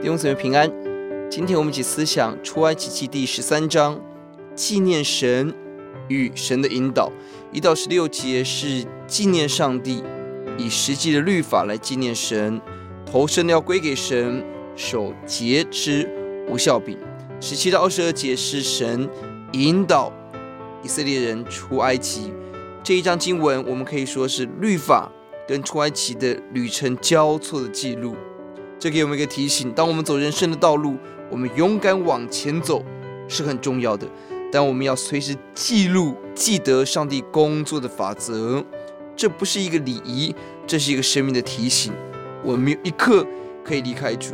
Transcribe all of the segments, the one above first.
弟兄姊妹平安。今天我们一起思想出埃及记第十三章，纪念神与神的引导。一到十六节是纪念上帝，以实际的律法来纪念神，头生的要归给神，守节吃无酵饼。十七到二十二节是神引导以色列人出埃及。这一章经文，我们可以说是律法跟出埃及的旅程交错的记录。这给我们一个提醒：当我们走人生的道路，我们勇敢往前走是很重要的。但我们要随时记录、记得上帝工作的法则。这不是一个礼仪，这是一个生命的提醒。我们没有一刻可以离开主，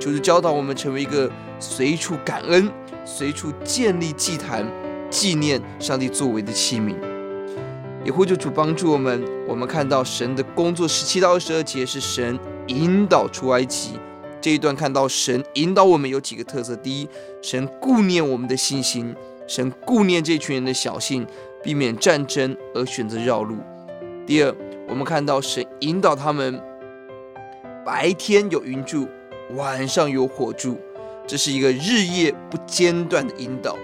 就是教导我们成为一个随处感恩、随处建立祭坛、纪念上帝作为的器皿。也呼求主帮助我们。我们看到神的工作，十七到二十二节是神。引导出埃及这一段，看到神引导我们有几个特色：第一，神顾念我们的信心；神顾念这群人的小信，避免战争而选择绕路；第二，我们看到神引导他们，白天有云柱，晚上有火柱，这是一个日夜不间断的引导。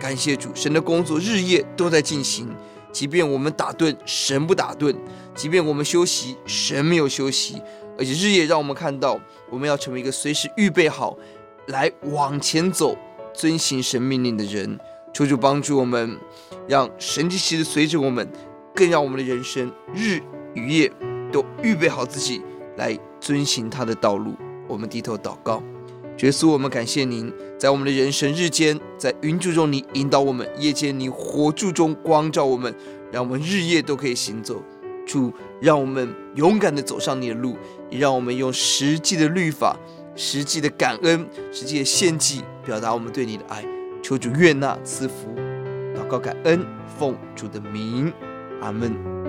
感谢主，神的工作日夜都在进行，即便我们打盹，神不打盹；即便我们休息，神没有休息。而且日夜让我们看到，我们要成为一个随时预备好来往前走、遵行神命令的人。求主帮助我们，让神迹奇的随着我们，更让我们的人生日与夜都预备好自己来遵行他的道路。我们低头祷告，耶稣，我们感谢您，在我们的人生日间，在云柱中你引导我们，夜间你火柱中光照我们，让我们日夜都可以行走。主，让我们勇敢的走上你的路，也让我们用实际的律法、实际的感恩、实际的献祭，表达我们对你的爱。求主悦纳赐福，祷告感恩，奉主的名，阿门。